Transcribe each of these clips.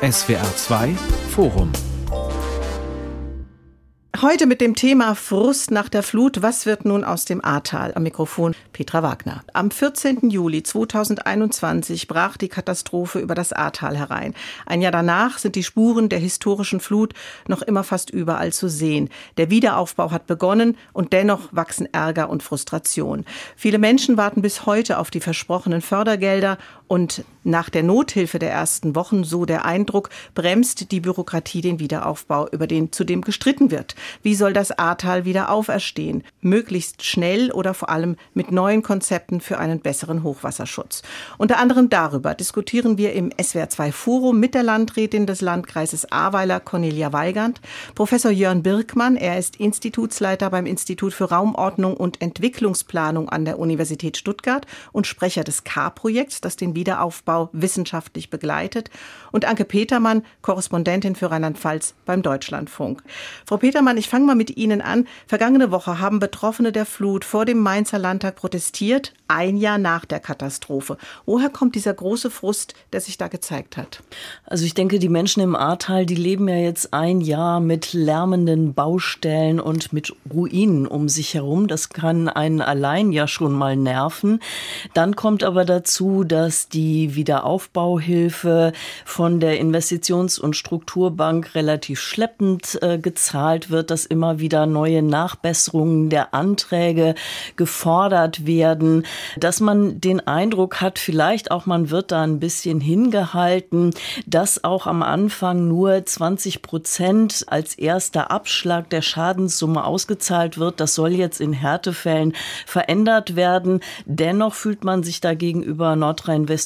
SWR 2 Forum Heute mit dem Thema Frust nach der Flut. Was wird nun aus dem Ahrtal? Am Mikrofon Petra Wagner. Am 14. Juli 2021 brach die Katastrophe über das Ahrtal herein. Ein Jahr danach sind die Spuren der historischen Flut noch immer fast überall zu sehen. Der Wiederaufbau hat begonnen und dennoch wachsen Ärger und Frustration. Viele Menschen warten bis heute auf die versprochenen Fördergelder und nach der Nothilfe der ersten Wochen, so der Eindruck, bremst die Bürokratie den Wiederaufbau, über den zudem gestritten wird. Wie soll das Ahrtal wieder auferstehen? Möglichst schnell oder vor allem mit neuen Konzepten für einen besseren Hochwasserschutz. Unter anderem darüber diskutieren wir im SWR2 Forum mit der Landrätin des Landkreises Ahrweiler, Cornelia Weigand, Professor Jörn Birkmann. Er ist Institutsleiter beim Institut für Raumordnung und Entwicklungsplanung an der Universität Stuttgart und Sprecher des K-Projekts, das den Wiederaufbau wissenschaftlich begleitet. Und Anke Petermann, Korrespondentin für Rheinland-Pfalz beim Deutschlandfunk. Frau Petermann, ich fange mal mit Ihnen an. Vergangene Woche haben Betroffene der Flut vor dem Mainzer Landtag protestiert, ein Jahr nach der Katastrophe. Woher kommt dieser große Frust, der sich da gezeigt hat? Also ich denke, die Menschen im Ahrtal, die leben ja jetzt ein Jahr mit lärmenden Baustellen und mit Ruinen um sich herum. Das kann einen allein ja schon mal nerven. Dann kommt aber dazu, dass die Wiederaufbauhilfe von der Investitions- und Strukturbank relativ schleppend äh, gezahlt wird, dass immer wieder neue Nachbesserungen der Anträge gefordert werden, dass man den Eindruck hat, vielleicht auch man wird da ein bisschen hingehalten, dass auch am Anfang nur 20 Prozent als erster Abschlag der Schadenssumme ausgezahlt wird. Das soll jetzt in Härtefällen verändert werden. Dennoch fühlt man sich da gegenüber Nordrhein-Westfalen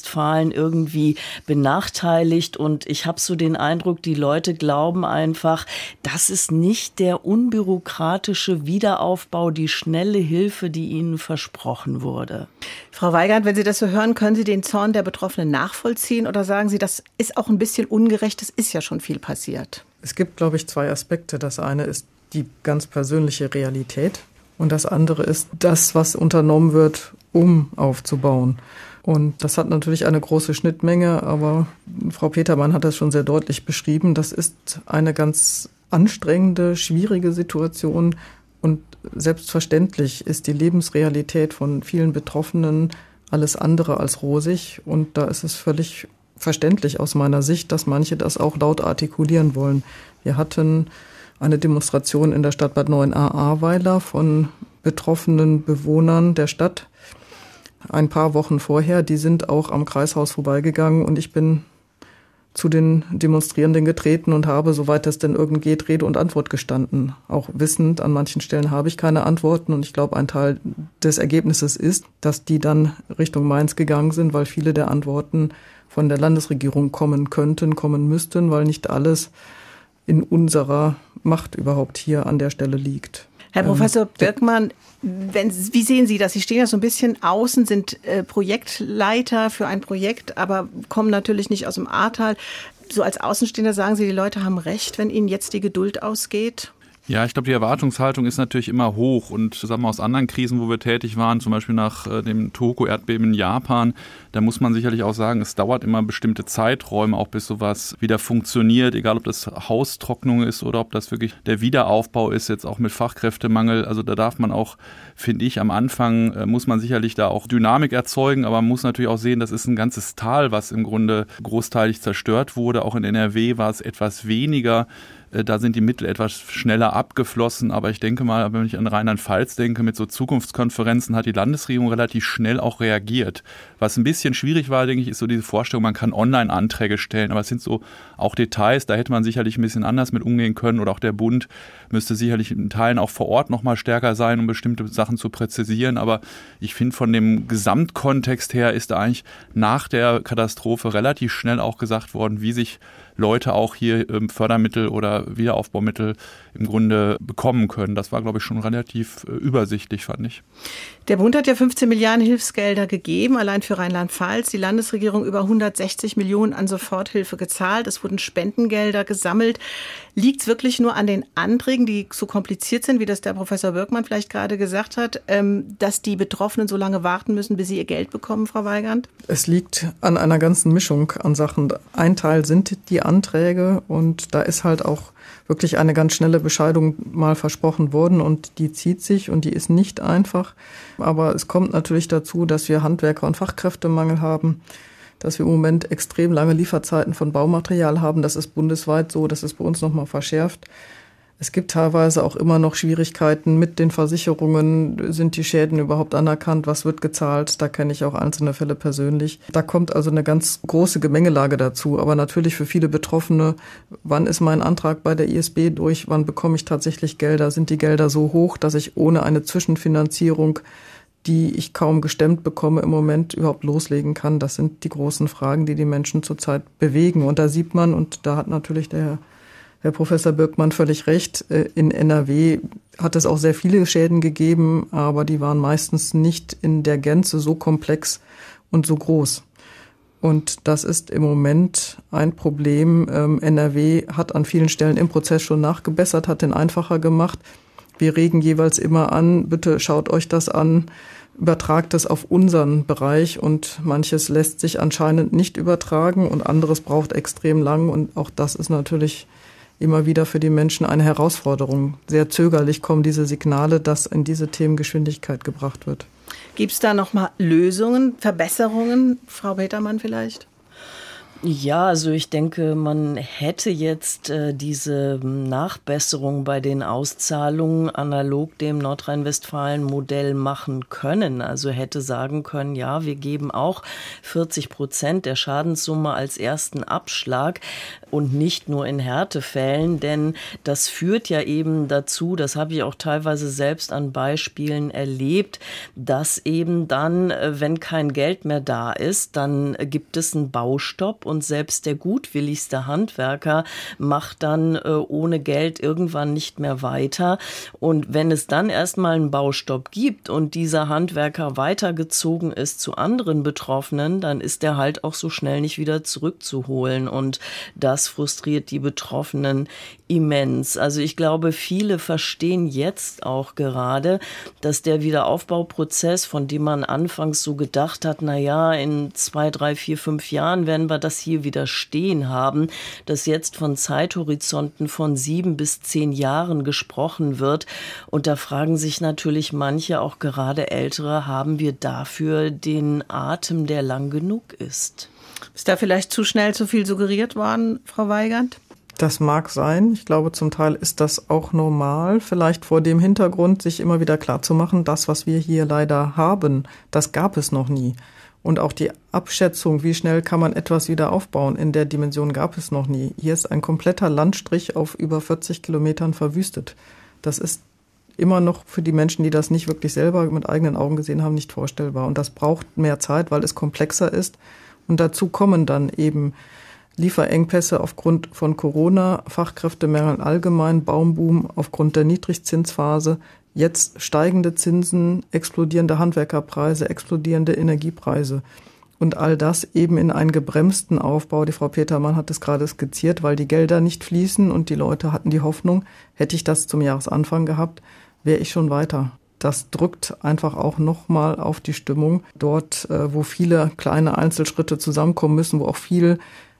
irgendwie benachteiligt und ich habe so den Eindruck, die Leute glauben einfach, das ist nicht der unbürokratische Wiederaufbau, die schnelle Hilfe, die ihnen versprochen wurde. Frau Weigand, wenn Sie das so hören, können Sie den Zorn der Betroffenen nachvollziehen oder sagen Sie, das ist auch ein bisschen ungerecht, es ist ja schon viel passiert? Es gibt, glaube ich, zwei Aspekte. Das eine ist die ganz persönliche Realität und das andere ist das, was unternommen wird, um aufzubauen. Und das hat natürlich eine große Schnittmenge, aber Frau Petermann hat das schon sehr deutlich beschrieben. Das ist eine ganz anstrengende, schwierige Situation. Und selbstverständlich ist die Lebensrealität von vielen Betroffenen alles andere als rosig. Und da ist es völlig verständlich aus meiner Sicht, dass manche das auch laut artikulieren wollen. Wir hatten eine Demonstration in der Stadt Bad 9a Ahrweiler von betroffenen Bewohnern der Stadt, ein paar Wochen vorher. Die sind auch am Kreishaus vorbeigegangen und ich bin zu den Demonstrierenden getreten und habe, soweit es denn irgend geht, Rede und Antwort gestanden. Auch wissend, an manchen Stellen habe ich keine Antworten und ich glaube, ein Teil des Ergebnisses ist, dass die dann Richtung Mainz gegangen sind, weil viele der Antworten von der Landesregierung kommen könnten, kommen müssten, weil nicht alles in unserer Macht überhaupt hier an der Stelle liegt. Herr ähm, Professor Birkmann, wenn, wie sehen Sie das? Sie stehen ja so ein bisschen außen, sind äh, Projektleiter für ein Projekt, aber kommen natürlich nicht aus dem Ahrtal. So als Außenstehender sagen Sie, die Leute haben recht, wenn ihnen jetzt die Geduld ausgeht? Ja, ich glaube, die Erwartungshaltung ist natürlich immer hoch und wir aus anderen Krisen, wo wir tätig waren, zum Beispiel nach äh, dem Toko-Erdbeben in Japan, da muss man sicherlich auch sagen, es dauert immer bestimmte Zeiträume, auch bis sowas wieder funktioniert, egal ob das Haustrocknung ist oder ob das wirklich der Wiederaufbau ist, jetzt auch mit Fachkräftemangel. Also da darf man auch, finde ich, am Anfang äh, muss man sicherlich da auch Dynamik erzeugen, aber man muss natürlich auch sehen, das ist ein ganzes Tal, was im Grunde großteilig zerstört wurde. Auch in NRW war es etwas weniger. Äh, da sind die Mittel etwas schneller abgeflossen. Aber ich denke mal, wenn ich an Rheinland-Pfalz denke, mit so Zukunftskonferenzen hat die Landesregierung relativ schnell auch reagiert. Was ein bisschen schwierig war, denke ich, ist so diese Vorstellung, man kann Online-Anträge stellen. Aber es sind so auch Details, da hätte man sicherlich ein bisschen anders mit umgehen können. Oder auch der Bund müsste sicherlich in Teilen auch vor Ort nochmal stärker sein, um bestimmte Sachen zu präzisieren. Aber ich finde, von dem Gesamtkontext her ist da eigentlich nach der Katastrophe relativ schnell auch gesagt worden, wie sich Leute auch hier ähm, Fördermittel oder Wiederaufbaumittel im Grunde bekommen können. Das war, glaube ich, schon relativ äh, übersichtlich, fand ich. Der Bund hat ja 15 Milliarden Hilfsgelder gegeben, allein für Rheinland-Pfalz. Die Landesregierung über 160 Millionen an Soforthilfe gezahlt. Es wurden Spendengelder gesammelt. Liegt es wirklich nur an den Anträgen, die so kompliziert sind, wie das der Professor Birkmann vielleicht gerade gesagt hat, ähm, dass die Betroffenen so lange warten müssen, bis sie ihr Geld bekommen, Frau Weigand? Es liegt an einer ganzen Mischung an Sachen. Ein Teil sind die Anträge und da ist halt auch wirklich eine ganz schnelle Bescheidung mal versprochen worden und die zieht sich und die ist nicht einfach. Aber es kommt natürlich dazu, dass wir Handwerker- und Fachkräftemangel haben, dass wir im Moment extrem lange Lieferzeiten von Baumaterial haben. Das ist bundesweit so, das ist bei uns nochmal verschärft. Es gibt teilweise auch immer noch Schwierigkeiten mit den Versicherungen. Sind die Schäden überhaupt anerkannt? Was wird gezahlt? Da kenne ich auch einzelne Fälle persönlich. Da kommt also eine ganz große Gemengelage dazu. Aber natürlich für viele Betroffene, wann ist mein Antrag bei der ISB durch? Wann bekomme ich tatsächlich Gelder? Sind die Gelder so hoch, dass ich ohne eine Zwischenfinanzierung die ich kaum gestemmt bekomme, im Moment überhaupt loslegen kann. Das sind die großen Fragen, die die Menschen zurzeit bewegen. Und da sieht man, und da hat natürlich der Herr Professor Birkmann völlig recht. Äh, in NRW hat es auch sehr viele Schäden gegeben, aber die waren meistens nicht in der Gänze so komplex und so groß. Und das ist im Moment ein Problem. Ähm, NRW hat an vielen Stellen im Prozess schon nachgebessert, hat den einfacher gemacht. Wir regen jeweils immer an, bitte schaut euch das an, übertragt es auf unseren Bereich und manches lässt sich anscheinend nicht übertragen und anderes braucht extrem lang und auch das ist natürlich immer wieder für die Menschen eine Herausforderung. Sehr zögerlich kommen diese Signale, dass in diese Themen Geschwindigkeit gebracht wird. Gibt es da noch mal Lösungen, Verbesserungen, Frau Petermann vielleicht? Ja, also ich denke, man hätte jetzt äh, diese Nachbesserung bei den Auszahlungen analog dem Nordrhein-Westfalen-Modell machen können. Also hätte sagen können, ja, wir geben auch 40 Prozent der Schadenssumme als ersten Abschlag und nicht nur in Härtefällen, denn das führt ja eben dazu, das habe ich auch teilweise selbst an Beispielen erlebt, dass eben dann, äh, wenn kein Geld mehr da ist, dann gibt es einen Baustopp und selbst der gutwilligste Handwerker macht dann äh, ohne Geld irgendwann nicht mehr weiter. Und wenn es dann erstmal einen Baustopp gibt und dieser Handwerker weitergezogen ist zu anderen Betroffenen, dann ist er halt auch so schnell nicht wieder zurückzuholen. Und das frustriert die Betroffenen immens. Also ich glaube, viele verstehen jetzt auch gerade, dass der Wiederaufbauprozess, von dem man anfangs so gedacht hat, na ja, in zwei, drei, vier, fünf Jahren werden wir das hier wieder stehen haben, dass jetzt von Zeithorizonten von sieben bis zehn Jahren gesprochen wird. Und da fragen sich natürlich manche, auch gerade Ältere, haben wir dafür den Atem, der lang genug ist? Ist da vielleicht zu schnell zu viel suggeriert worden, Frau Weigand? Das mag sein. Ich glaube, zum Teil ist das auch normal. Vielleicht vor dem Hintergrund, sich immer wieder klar zu machen, das, was wir hier leider haben, das gab es noch nie. Und auch die Abschätzung, wie schnell kann man etwas wieder aufbauen, in der Dimension gab es noch nie. Hier ist ein kompletter Landstrich auf über 40 Kilometern verwüstet. Das ist immer noch für die Menschen, die das nicht wirklich selber mit eigenen Augen gesehen haben, nicht vorstellbar. Und das braucht mehr Zeit, weil es komplexer ist. Und dazu kommen dann eben Lieferengpässe aufgrund von Corona, Fachkräftemangel allgemein, Baumboom aufgrund der Niedrigzinsphase, Jetzt steigende Zinsen, explodierende Handwerkerpreise, explodierende Energiepreise. Und all das eben in einen gebremsten Aufbau. Die Frau Petermann hat es gerade skizziert, weil die Gelder nicht fließen und die Leute hatten die Hoffnung, hätte ich das zum Jahresanfang gehabt, wäre ich schon weiter. Das drückt einfach auch nochmal auf die Stimmung dort, äh, wo viele kleine Einzelschritte zusammenkommen müssen, wo auch viel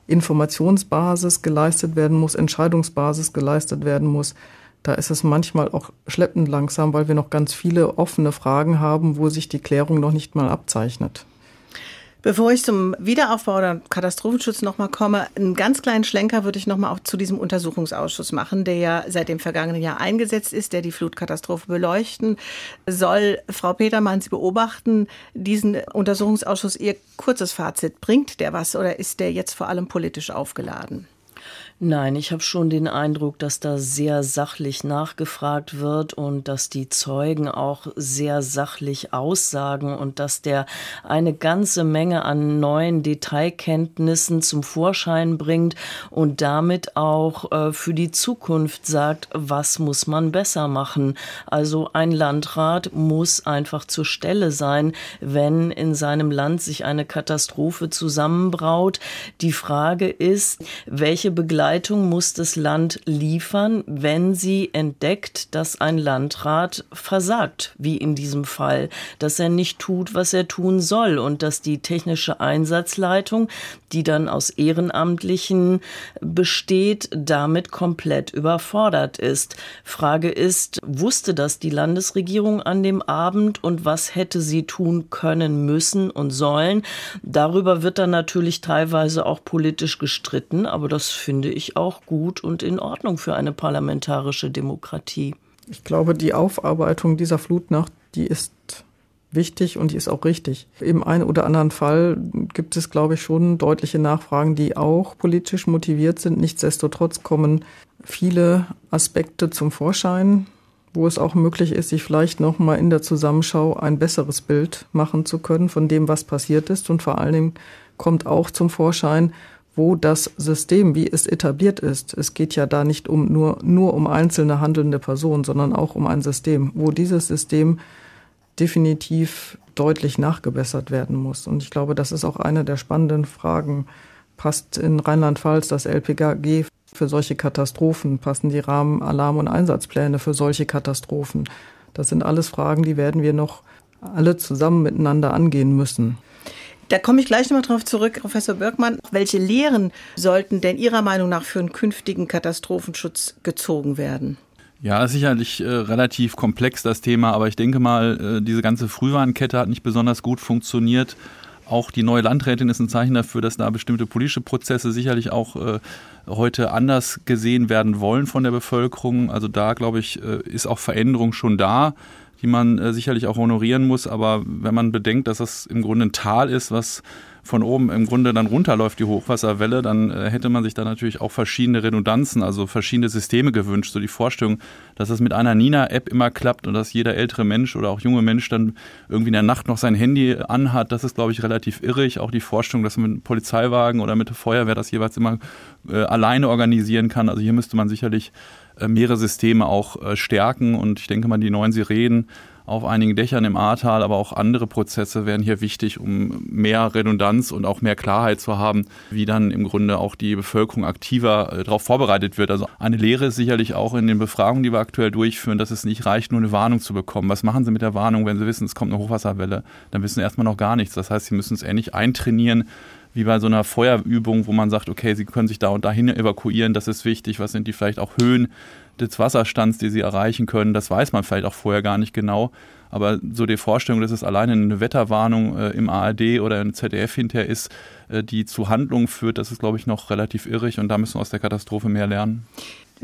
Informationsbasis geleistet werden muss, Entscheidungsbasis geleistet werden muss. Da ist es manchmal auch schleppend langsam, weil wir noch ganz viele offene Fragen haben, wo sich die Klärung noch nicht mal abzeichnet. Bevor ich zum Wiederaufbau oder Katastrophenschutz nochmal komme, einen ganz kleinen Schlenker würde ich nochmal auch zu diesem Untersuchungsausschuss machen, der ja seit dem vergangenen Jahr eingesetzt ist, der die Flutkatastrophe beleuchten soll. Frau Petermann, Sie beobachten diesen Untersuchungsausschuss. Ihr kurzes Fazit, bringt der was oder ist der jetzt vor allem politisch aufgeladen? Nein, ich habe schon den Eindruck, dass da sehr sachlich nachgefragt wird und dass die Zeugen auch sehr sachlich aussagen und dass der eine ganze Menge an neuen Detailkenntnissen zum Vorschein bringt und damit auch äh, für die Zukunft sagt, was muss man besser machen. Also ein Landrat muss einfach zur Stelle sein, wenn in seinem Land sich eine Katastrophe zusammenbraut. Die Frage ist, welche Begleitung Begleitung muss das Land liefern, wenn sie entdeckt, dass ein Landrat versagt, wie in diesem Fall, dass er nicht tut, was er tun soll und dass die technische Einsatzleitung, die dann aus Ehrenamtlichen besteht, damit komplett überfordert ist. Frage ist, wusste das die Landesregierung an dem Abend und was hätte sie tun können, müssen und sollen? Darüber wird dann natürlich teilweise auch politisch gestritten, aber das finde ich auch gut und in Ordnung für eine parlamentarische Demokratie. Ich glaube, die Aufarbeitung dieser Flutnacht, die ist wichtig und die ist auch richtig. Im einen oder anderen Fall gibt es, glaube ich, schon deutliche Nachfragen, die auch politisch motiviert sind. Nichtsdestotrotz kommen viele Aspekte zum Vorschein, wo es auch möglich ist, sich vielleicht noch mal in der Zusammenschau ein besseres Bild machen zu können von dem, was passiert ist. Und vor allen Dingen kommt auch zum Vorschein, wo das System, wie es etabliert ist, es geht ja da nicht um nur, nur um einzelne handelnde Personen, sondern auch um ein System, wo dieses System definitiv deutlich nachgebessert werden muss. Und ich glaube, das ist auch eine der spannenden Fragen. Passt in Rheinland-Pfalz das LPGG für solche Katastrophen? Passen die Rahmen, Alarm- und Einsatzpläne für solche Katastrophen? Das sind alles Fragen, die werden wir noch alle zusammen miteinander angehen müssen. Da komme ich gleich nochmal drauf zurück, Professor Birkmann. Welche Lehren sollten denn Ihrer Meinung nach für einen künftigen Katastrophenschutz gezogen werden? Ja, sicherlich äh, relativ komplex das Thema, aber ich denke mal, äh, diese ganze Frühwarnkette hat nicht besonders gut funktioniert. Auch die neue Landrätin ist ein Zeichen dafür, dass da bestimmte politische Prozesse sicherlich auch äh, heute anders gesehen werden wollen von der Bevölkerung. Also da, glaube ich, äh, ist auch Veränderung schon da die man äh, sicherlich auch honorieren muss. Aber wenn man bedenkt, dass das im Grunde ein Tal ist, was von oben im Grunde dann runterläuft, die Hochwasserwelle, dann äh, hätte man sich da natürlich auch verschiedene Redundanzen, also verschiedene Systeme gewünscht. So die Vorstellung, dass das mit einer Nina-App immer klappt und dass jeder ältere Mensch oder auch junge Mensch dann irgendwie in der Nacht noch sein Handy anhat, das ist, glaube ich, relativ irrig. Auch die Vorstellung, dass man mit einem Polizeiwagen oder mit der Feuerwehr das jeweils immer äh, alleine organisieren kann. Also hier müsste man sicherlich äh, mehrere Systeme auch äh, stärken. Und ich denke mal, die neuen Sirenen auf einigen Dächern im Ahrtal, aber auch andere Prozesse wären hier wichtig, um mehr Redundanz und auch mehr Klarheit zu haben, wie dann im Grunde auch die Bevölkerung aktiver äh, darauf vorbereitet wird. Also eine Lehre ist sicherlich auch in den Befragungen, die wir aktuell durchführen, dass es nicht reicht, nur eine Warnung zu bekommen. Was machen Sie mit der Warnung, wenn Sie wissen, es kommt eine Hochwasserwelle? Dann wissen Sie erstmal noch gar nichts. Das heißt, Sie müssen es ähnlich eintrainieren, wie bei so einer Feuerübung, wo man sagt, okay, Sie können sich da und dahin evakuieren, das ist wichtig, was sind die vielleicht auch Höhen des Wasserstands, die Sie erreichen können, das weiß man vielleicht auch vorher gar nicht genau. Aber so die Vorstellung, dass es alleine eine Wetterwarnung äh, im ARD oder im ZDF hinterher ist, äh, die zu Handlungen führt, das ist, glaube ich, noch relativ irrig und da müssen wir aus der Katastrophe mehr lernen.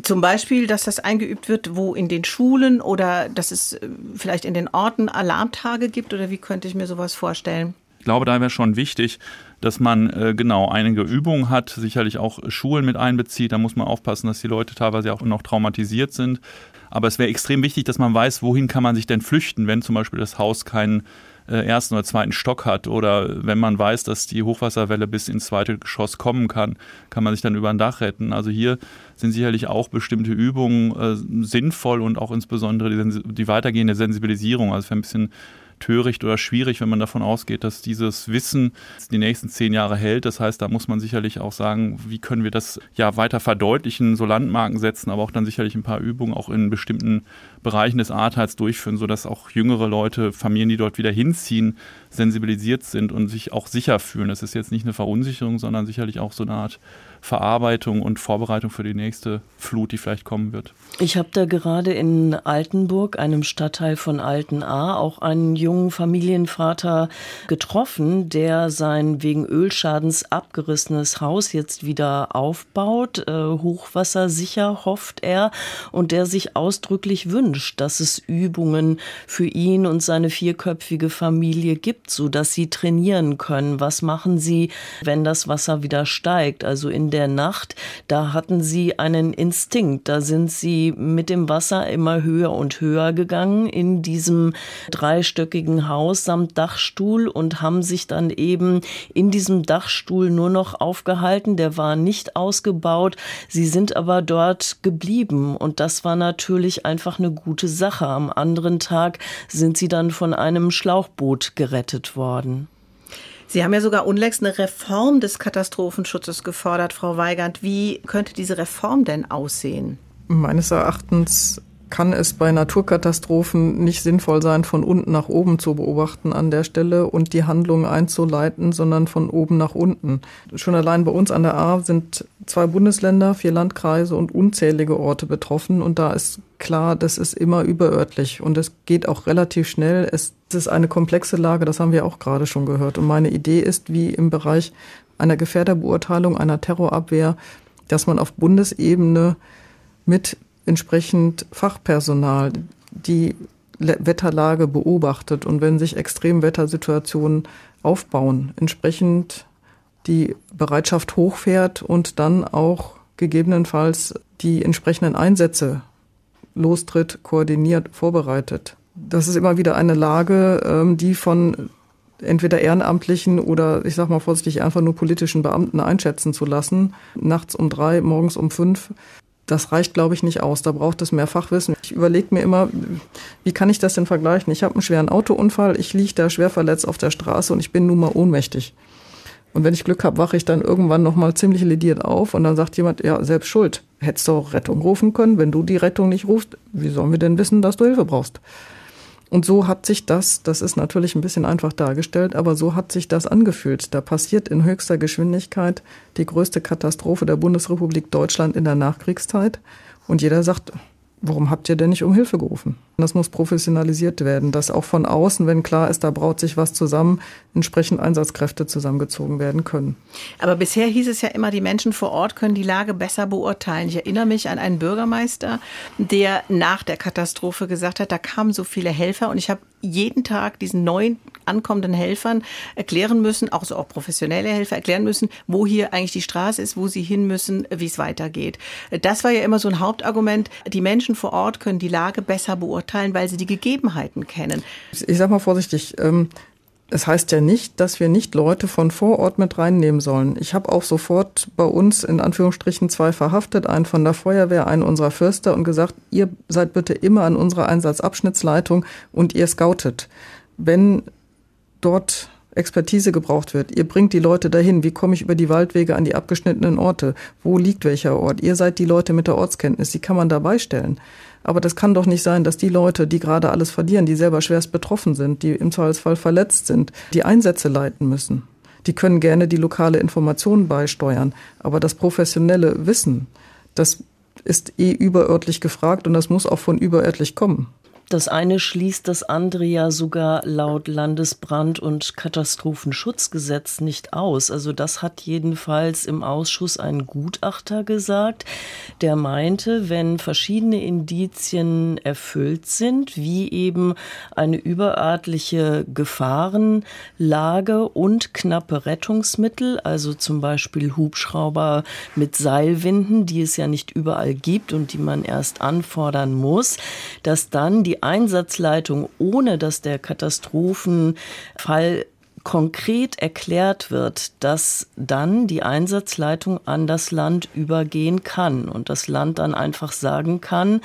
Zum Beispiel, dass das eingeübt wird, wo in den Schulen oder dass es äh, vielleicht in den Orten Alarmtage gibt oder wie könnte ich mir sowas vorstellen? Ich glaube, da wäre schon wichtig, dass man äh, genau einige Übungen hat, sicherlich auch Schulen mit einbezieht. Da muss man aufpassen, dass die Leute teilweise auch noch traumatisiert sind. Aber es wäre extrem wichtig, dass man weiß, wohin kann man sich denn flüchten, wenn zum Beispiel das Haus keinen äh, ersten oder zweiten Stock hat oder wenn man weiß, dass die Hochwasserwelle bis ins zweite Geschoss kommen kann, kann man sich dann über ein Dach retten. Also hier sind sicherlich auch bestimmte Übungen äh, sinnvoll und auch insbesondere die, die weitergehende Sensibilisierung. Also für ein bisschen töricht oder schwierig, wenn man davon ausgeht, dass dieses Wissen die nächsten zehn Jahre hält. Das heißt, da muss man sicherlich auch sagen, wie können wir das ja weiter verdeutlichen, so Landmarken setzen, aber auch dann sicherlich ein paar Übungen auch in bestimmten Bereichen des Ahrtals durchführen, sodass auch jüngere Leute, Familien, die dort wieder hinziehen, sensibilisiert sind und sich auch sicher fühlen. Das ist jetzt nicht eine Verunsicherung, sondern sicherlich auch so eine Art Verarbeitung und Vorbereitung für die nächste Flut, die vielleicht kommen wird. Ich habe da gerade in Altenburg, einem Stadtteil von Altenahr, auch einen jungen Familienvater getroffen, der sein wegen Ölschadens abgerissenes Haus jetzt wieder aufbaut, äh, hochwassersicher hofft er, und der sich ausdrücklich wünscht, dass es Übungen für ihn und seine vierköpfige Familie gibt, so dass sie trainieren können. Was machen sie, wenn das Wasser wieder steigt? Also in der Nacht, da hatten sie einen Instinkt, da sind sie mit dem Wasser immer höher und höher gegangen in diesem dreistöckigen Haus samt Dachstuhl und haben sich dann eben in diesem Dachstuhl nur noch aufgehalten. Der war nicht ausgebaut. Sie sind aber dort geblieben und das war natürlich einfach eine gute Sache. Am anderen Tag sind sie dann von einem Schlauchboot gerettet worden. Sie haben ja sogar unlängst eine Reform des Katastrophenschutzes gefordert, Frau Weigand. Wie könnte diese Reform denn aussehen? Meines Erachtens kann es bei Naturkatastrophen nicht sinnvoll sein, von unten nach oben zu beobachten an der Stelle und die Handlungen einzuleiten, sondern von oben nach unten. Schon allein bei uns an der A sind zwei Bundesländer, vier Landkreise und unzählige Orte betroffen und da ist klar, das ist immer überörtlich und es geht auch relativ schnell. Es ist eine komplexe Lage, das haben wir auch gerade schon gehört. Und meine Idee ist, wie im Bereich einer Gefährderbeurteilung, einer Terrorabwehr, dass man auf Bundesebene mit entsprechend Fachpersonal die Wetterlage beobachtet und wenn sich Extremwettersituationen aufbauen, entsprechend die Bereitschaft hochfährt und dann auch gegebenenfalls die entsprechenden Einsätze lostritt, koordiniert, vorbereitet. Das ist immer wieder eine Lage, ähm, die von entweder ehrenamtlichen oder ich sag mal vorsichtig einfach nur politischen Beamten einschätzen zu lassen. Nachts um drei, morgens um fünf das reicht, glaube ich, nicht aus. Da braucht es mehr Fachwissen. Ich überlege mir immer, wie kann ich das denn vergleichen? Ich habe einen schweren Autounfall, ich liege da schwer verletzt auf der Straße und ich bin nun mal ohnmächtig. Und wenn ich Glück habe, wache ich dann irgendwann noch mal ziemlich lediert auf und dann sagt jemand, ja, selbst schuld. Hättest du auch Rettung rufen können. Wenn du die Rettung nicht rufst, wie sollen wir denn wissen, dass du Hilfe brauchst? Und so hat sich das, das ist natürlich ein bisschen einfach dargestellt, aber so hat sich das angefühlt. Da passiert in höchster Geschwindigkeit die größte Katastrophe der Bundesrepublik Deutschland in der Nachkriegszeit. Und jeder sagt, Warum habt ihr denn nicht um Hilfe gerufen? Das muss professionalisiert werden, dass auch von außen, wenn klar ist, da braut sich was zusammen, entsprechend Einsatzkräfte zusammengezogen werden können. Aber bisher hieß es ja immer, die Menschen vor Ort können die Lage besser beurteilen. Ich erinnere mich an einen Bürgermeister, der nach der Katastrophe gesagt hat, da kamen so viele Helfer und ich habe jeden Tag diesen neuen ankommenden Helfern erklären müssen, auch so auch professionelle Helfer erklären müssen, wo hier eigentlich die Straße ist, wo sie hin müssen, wie es weitergeht. Das war ja immer so ein Hauptargument. Die Menschen vor Ort können die Lage besser beurteilen, weil sie die Gegebenheiten kennen. Ich sage mal vorsichtig, ähm es heißt ja nicht, dass wir nicht Leute von vor Ort mit reinnehmen sollen. Ich habe auch sofort bei uns in Anführungsstrichen zwei verhaftet, einen von der Feuerwehr, einen unserer Fürster und gesagt, ihr seid bitte immer an unserer Einsatzabschnittsleitung und ihr scoutet. Wenn dort Expertise gebraucht wird. Ihr bringt die Leute dahin. Wie komme ich über die Waldwege an die abgeschnittenen Orte? Wo liegt welcher Ort? Ihr seid die Leute mit der Ortskenntnis. Die kann man dabei stellen. Aber das kann doch nicht sein, dass die Leute, die gerade alles verlieren, die selber schwerst betroffen sind, die im Zweifelsfall verletzt sind, die Einsätze leiten müssen. Die können gerne die lokale Information beisteuern. Aber das professionelle Wissen, das ist eh überörtlich gefragt und das muss auch von überörtlich kommen. Das eine schließt das andere ja sogar laut Landesbrand- und Katastrophenschutzgesetz nicht aus. Also das hat jedenfalls im Ausschuss ein Gutachter gesagt, der meinte, wenn verschiedene Indizien erfüllt sind, wie eben eine überörtliche Gefahrenlage und knappe Rettungsmittel, also zum Beispiel Hubschrauber mit Seilwinden, die es ja nicht überall gibt und die man erst anfordern muss, dass dann die Einsatzleitung, ohne dass der Katastrophenfall konkret erklärt wird, dass dann die Einsatzleitung an das Land übergehen kann und das Land dann einfach sagen kann,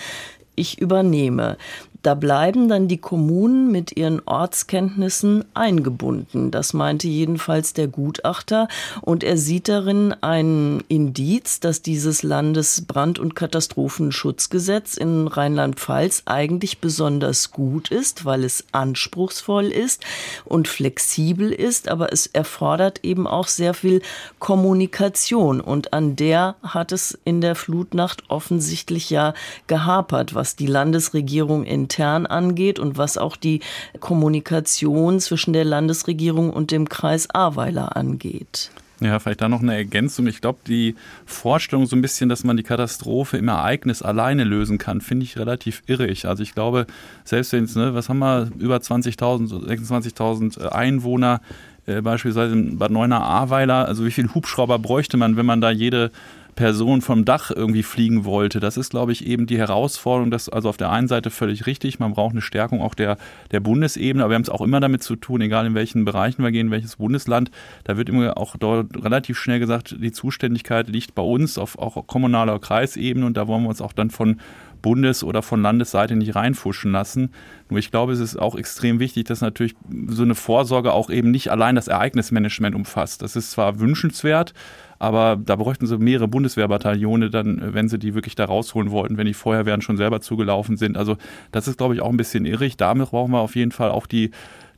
ich übernehme. Da bleiben dann die Kommunen mit ihren Ortskenntnissen eingebunden. Das meinte jedenfalls der Gutachter. Und er sieht darin ein Indiz, dass dieses Landesbrand- und Katastrophenschutzgesetz in Rheinland-Pfalz eigentlich besonders gut ist, weil es anspruchsvoll ist und flexibel ist. Aber es erfordert eben auch sehr viel Kommunikation. Und an der hat es in der Flutnacht offensichtlich ja gehapert, was die Landesregierung in intern angeht und was auch die Kommunikation zwischen der Landesregierung und dem Kreis Ahrweiler angeht. Ja, vielleicht da noch eine Ergänzung. Ich glaube, die Vorstellung so ein bisschen, dass man die Katastrophe im Ereignis alleine lösen kann, finde ich relativ irrig. Also ich glaube, selbst wenn es, ne, was haben wir, über 20.000, 26.000 Einwohner, äh, beispielsweise in Bad Neuenahr-Ahrweiler, also wie viele Hubschrauber bräuchte man, wenn man da jede Person vom Dach irgendwie fliegen wollte. Das ist, glaube ich, eben die Herausforderung. Das also auf der einen Seite völlig richtig. Man braucht eine Stärkung auch der, der Bundesebene. Aber wir haben es auch immer damit zu tun, egal in welchen Bereichen wir gehen, welches Bundesland. Da wird immer auch dort relativ schnell gesagt, die Zuständigkeit liegt bei uns auf auch kommunaler Kreisebene. Und da wollen wir uns auch dann von Bundes- oder von Landesseite nicht reinfuschen lassen. Nur ich glaube, es ist auch extrem wichtig, dass natürlich so eine Vorsorge auch eben nicht allein das Ereignismanagement umfasst. Das ist zwar wünschenswert, aber da bräuchten sie mehrere Bundeswehrbataillone dann, wenn sie die wirklich da rausholen wollten, wenn die Feuerwehren schon selber zugelaufen sind. Also das ist, glaube ich, auch ein bisschen irrig. Damit brauchen wir auf jeden Fall auch die,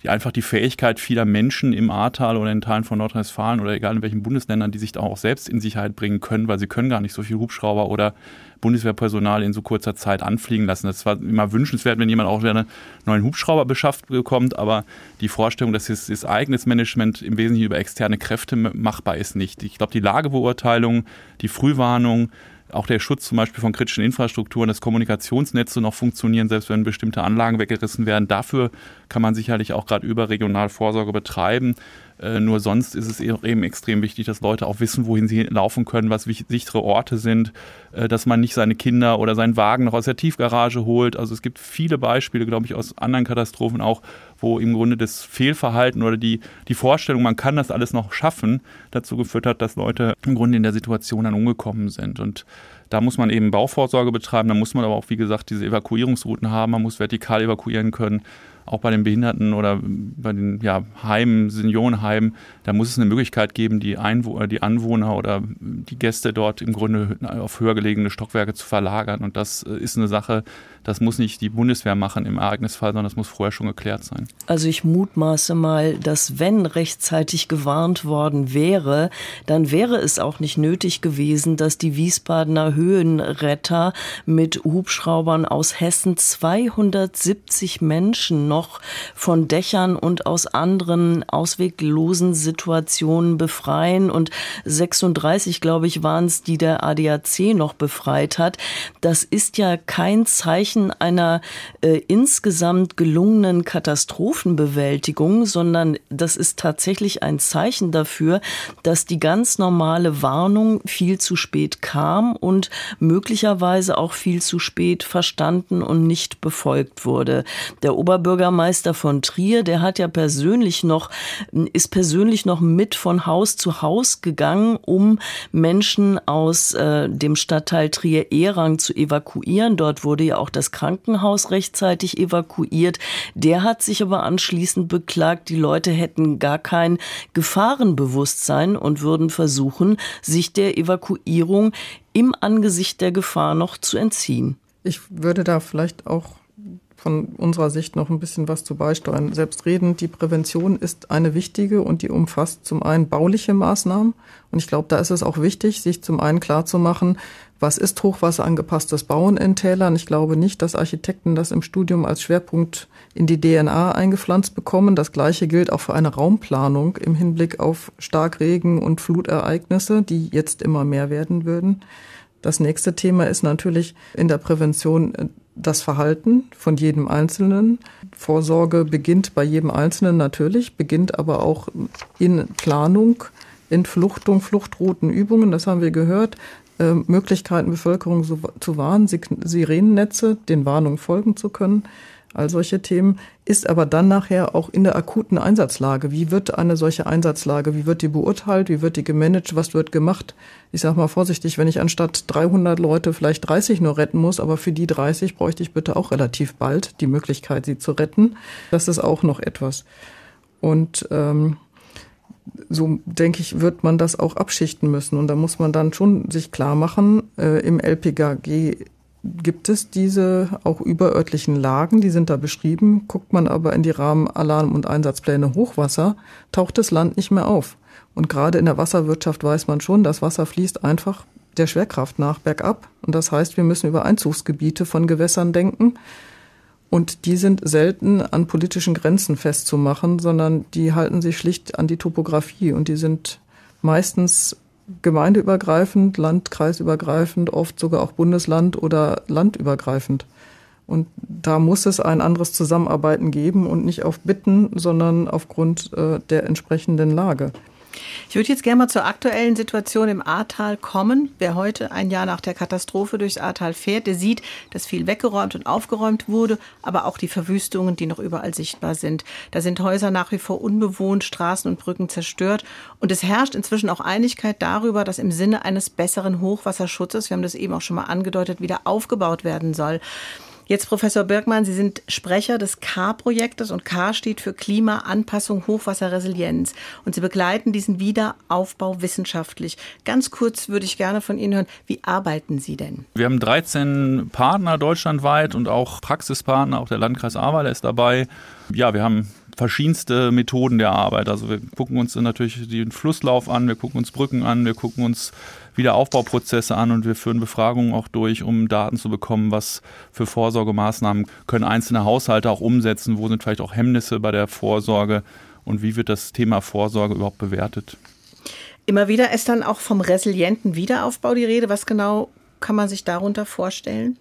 die einfach die Fähigkeit vieler Menschen im Ahrtal oder in Teilen von Nordrhein-Westfalen oder egal in welchen Bundesländern, die sich da auch selbst in Sicherheit bringen können, weil sie können gar nicht so viel Hubschrauber oder Bundeswehrpersonal in so kurzer Zeit anfliegen lassen. Das war immer wünschenswert, wenn jemand auch einen neuen Hubschrauber beschafft bekommt, aber die Vorstellung, dass das, das eigenes Management im Wesentlichen über externe Kräfte machbar ist, nicht. Ich glaube, die Lagebeurteilung, die Frühwarnung, auch der Schutz zum Beispiel von kritischen Infrastrukturen, das Kommunikationsnetz so noch funktionieren, selbst wenn bestimmte Anlagen weggerissen werden. Dafür kann man sicherlich auch gerade überregional Vorsorge betreiben. Äh, nur sonst ist es eben extrem wichtig, dass Leute auch wissen, wohin sie laufen können, was sichere Orte sind, äh, dass man nicht seine Kinder oder seinen Wagen noch aus der Tiefgarage holt. Also es gibt viele Beispiele, glaube ich, aus anderen Katastrophen auch, wo im Grunde das Fehlverhalten oder die, die Vorstellung, man kann das alles noch schaffen, dazu geführt hat, dass Leute im Grunde in der Situation dann umgekommen sind. Und da muss man eben Bauvorsorge betreiben, da muss man aber auch, wie gesagt, diese Evakuierungsrouten haben, man muss vertikal evakuieren können auch bei den Behinderten oder bei den ja, Heimen, Seniorenheimen, da muss es eine Möglichkeit geben, die, Einwo die Anwohner oder die Gäste dort im Grunde auf höher gelegene Stockwerke zu verlagern. Und das äh, ist eine Sache, das muss nicht die Bundeswehr machen im Ereignisfall, sondern das muss vorher schon geklärt sein. Also ich mutmaße mal, dass wenn rechtzeitig gewarnt worden wäre, dann wäre es auch nicht nötig gewesen, dass die Wiesbadener Höhenretter mit Hubschraubern aus Hessen 270 Menschen noch von Dächern und aus anderen ausweglosen Situationen befreien. Und 36, glaube ich, waren es, die der ADAC noch befreit hat. Das ist ja kein Zeichen einer äh, insgesamt gelungenen Katastrophenbewältigung, sondern das ist tatsächlich ein Zeichen dafür, dass die ganz normale Warnung viel zu spät kam und möglicherweise auch viel zu spät verstanden und nicht befolgt wurde. Der Oberbürger Bürgermeister von Trier, der hat ja persönlich noch, ist persönlich noch mit von Haus zu Haus gegangen, um Menschen aus äh, dem Stadtteil Trier-Ehrang zu evakuieren. Dort wurde ja auch das Krankenhaus rechtzeitig evakuiert. Der hat sich aber anschließend beklagt, die Leute hätten gar kein Gefahrenbewusstsein und würden versuchen, sich der Evakuierung im Angesicht der Gefahr noch zu entziehen. Ich würde da vielleicht auch von unserer Sicht noch ein bisschen was zu beisteuern. Selbstredend, die Prävention ist eine wichtige und die umfasst zum einen bauliche Maßnahmen. Und ich glaube, da ist es auch wichtig, sich zum einen klarzumachen, was ist hochwasserangepasstes Bauen in Tälern. Ich glaube nicht, dass Architekten das im Studium als Schwerpunkt in die DNA eingepflanzt bekommen. Das Gleiche gilt auch für eine Raumplanung im Hinblick auf Starkregen und Flutereignisse, die jetzt immer mehr werden würden. Das nächste Thema ist natürlich in der Prävention äh, das Verhalten von jedem Einzelnen. Vorsorge beginnt bei jedem Einzelnen natürlich, beginnt aber auch in Planung, in Fluchtung, Übungen, das haben wir gehört, äh, Möglichkeiten, Bevölkerung so, zu warnen, Sirenennetze, den Warnungen folgen zu können all solche Themen, ist aber dann nachher auch in der akuten Einsatzlage. Wie wird eine solche Einsatzlage, wie wird die beurteilt, wie wird die gemanagt, was wird gemacht? Ich sage mal vorsichtig, wenn ich anstatt 300 Leute vielleicht 30 nur retten muss, aber für die 30 bräuchte ich bitte auch relativ bald die Möglichkeit, sie zu retten. Das ist auch noch etwas. Und ähm, so denke ich, wird man das auch abschichten müssen. Und da muss man dann schon sich klar machen, äh, im LPGG gibt es diese auch überörtlichen Lagen, die sind da beschrieben. Guckt man aber in die Rahmen Alarm- und Einsatzpläne Hochwasser, taucht das Land nicht mehr auf. Und gerade in der Wasserwirtschaft weiß man schon, das Wasser fließt einfach der Schwerkraft nach bergab. Und das heißt, wir müssen über Einzugsgebiete von Gewässern denken. Und die sind selten an politischen Grenzen festzumachen, sondern die halten sich schlicht an die Topografie und die sind meistens gemeindeübergreifend, landkreisübergreifend, oft sogar auch Bundesland oder landübergreifend. Und da muss es ein anderes Zusammenarbeiten geben und nicht auf Bitten, sondern aufgrund äh, der entsprechenden Lage. Ich würde jetzt gerne mal zur aktuellen Situation im Ahrtal kommen. Wer heute ein Jahr nach der Katastrophe durchs Ahrtal fährt, der sieht, dass viel weggeräumt und aufgeräumt wurde, aber auch die Verwüstungen, die noch überall sichtbar sind. Da sind Häuser nach wie vor unbewohnt, Straßen und Brücken zerstört. Und es herrscht inzwischen auch Einigkeit darüber, dass im Sinne eines besseren Hochwasserschutzes, wir haben das eben auch schon mal angedeutet, wieder aufgebaut werden soll. Jetzt, Professor Birkmann, Sie sind Sprecher des K-Projektes und K steht für Klima, Anpassung, Hochwasserresilienz. Und Sie begleiten diesen Wiederaufbau wissenschaftlich. Ganz kurz würde ich gerne von Ihnen hören, wie arbeiten Sie denn? Wir haben 13 Partner deutschlandweit und auch Praxispartner, auch der Landkreis Ahrweiler ist dabei. Ja, wir haben verschiedenste Methoden der Arbeit. Also wir gucken uns natürlich den Flusslauf an, wir gucken uns Brücken an, wir gucken uns Wiederaufbauprozesse an und wir führen Befragungen auch durch, um Daten zu bekommen, was für Vorsorgemaßnahmen können einzelne Haushalte auch umsetzen, wo sind vielleicht auch Hemmnisse bei der Vorsorge und wie wird das Thema Vorsorge überhaupt bewertet. Immer wieder ist dann auch vom resilienten Wiederaufbau die Rede. Was genau kann man sich darunter vorstellen?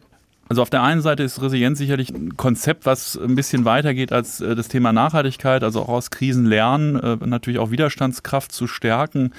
Also auf der einen Seite ist Resilienz sicherlich ein Konzept, was ein bisschen weitergeht als äh, das Thema Nachhaltigkeit, also auch aus Krisen lernen, äh, natürlich auch Widerstandskraft zu stärken.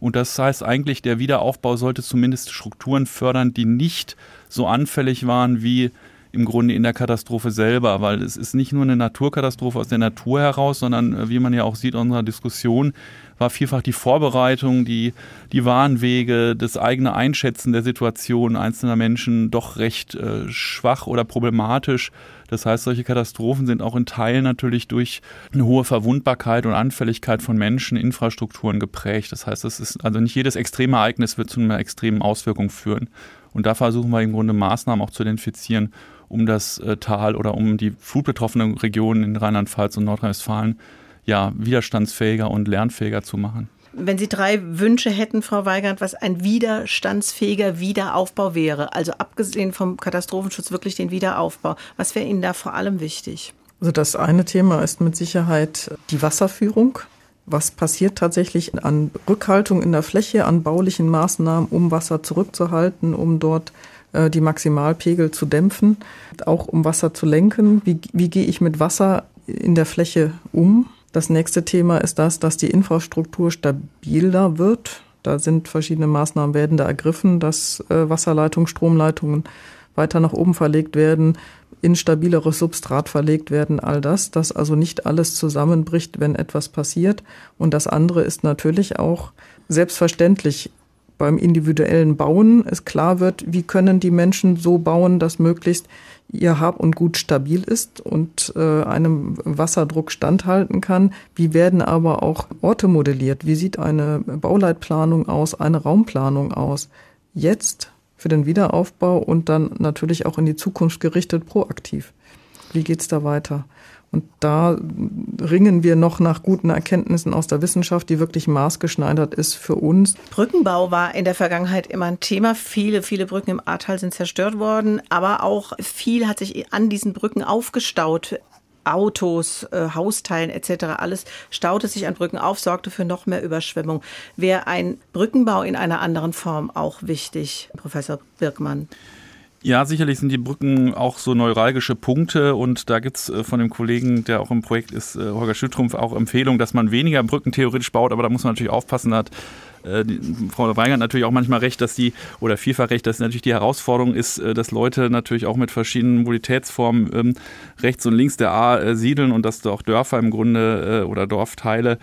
Und das heißt eigentlich, der Wiederaufbau sollte zumindest Strukturen fördern, die nicht so anfällig waren wie im Grunde in der Katastrophe selber, weil es ist nicht nur eine Naturkatastrophe aus der Natur heraus, sondern äh, wie man ja auch sieht in unserer Diskussion, war vielfach die Vorbereitung, die, die Warnwege, das eigene Einschätzen der Situation einzelner Menschen doch recht äh, schwach oder problematisch. Das heißt, solche Katastrophen sind auch in Teilen natürlich durch eine hohe Verwundbarkeit und Anfälligkeit von Menschen, Infrastrukturen geprägt. Das heißt, es ist also nicht jedes Extremereignis wird zu einer extremen Auswirkung führen. Und da versuchen wir im Grunde Maßnahmen auch zu identifizieren, um das äh, Tal oder um die flutbetroffenen Regionen in Rheinland-Pfalz und Nordrhein-Westfalen ja, widerstandsfähiger und lernfähiger zu machen. Wenn Sie drei Wünsche hätten, Frau Weigand, was ein widerstandsfähiger Wiederaufbau wäre, also abgesehen vom Katastrophenschutz wirklich den Wiederaufbau, was wäre Ihnen da vor allem wichtig? Also das eine Thema ist mit Sicherheit die Wasserführung. Was passiert tatsächlich an Rückhaltung in der Fläche, an baulichen Maßnahmen, um Wasser zurückzuhalten, um dort die Maximalpegel zu dämpfen, auch um Wasser zu lenken? Wie, wie gehe ich mit Wasser in der Fläche um? Das nächste Thema ist das, dass die Infrastruktur stabiler wird. Da sind verschiedene Maßnahmen werden da ergriffen, dass äh, Wasserleitungen, Stromleitungen weiter nach oben verlegt werden, in stabileres Substrat verlegt werden, all das, dass also nicht alles zusammenbricht, wenn etwas passiert. Und das andere ist natürlich auch selbstverständlich beim individuellen Bauen es klar wird, wie können die Menschen so bauen, dass möglichst ihr Hab und Gut stabil ist und äh, einem Wasserdruck standhalten kann. Wie werden aber auch Orte modelliert? Wie sieht eine Bauleitplanung aus, eine Raumplanung aus? Jetzt für den Wiederaufbau und dann natürlich auch in die Zukunft gerichtet proaktiv. Wie geht's da weiter? Und da ringen wir noch nach guten Erkenntnissen aus der Wissenschaft, die wirklich maßgeschneidert ist für uns. Brückenbau war in der Vergangenheit immer ein Thema. Viele, viele Brücken im Ahrtal sind zerstört worden, aber auch viel hat sich an diesen Brücken aufgestaut. Autos, äh, Hausteilen etc. Alles staute sich an Brücken auf, sorgte für noch mehr Überschwemmung. Wäre ein Brückenbau in einer anderen Form auch wichtig, Professor Birkmann? Ja, sicherlich sind die Brücken auch so neuralgische Punkte und da gibt's äh, von dem Kollegen, der auch im Projekt ist, äh, Holger Schüttrumpf, auch Empfehlungen, dass man weniger Brücken theoretisch baut, aber da muss man natürlich aufpassen, da hat äh, Frau Weigand natürlich auch manchmal recht, dass die, oder vielfach recht, dass natürlich die Herausforderung ist, dass Leute natürlich auch mit verschiedenen Mobilitätsformen ähm, rechts und links der A siedeln und dass da auch Dörfer im Grunde oder Dorfteile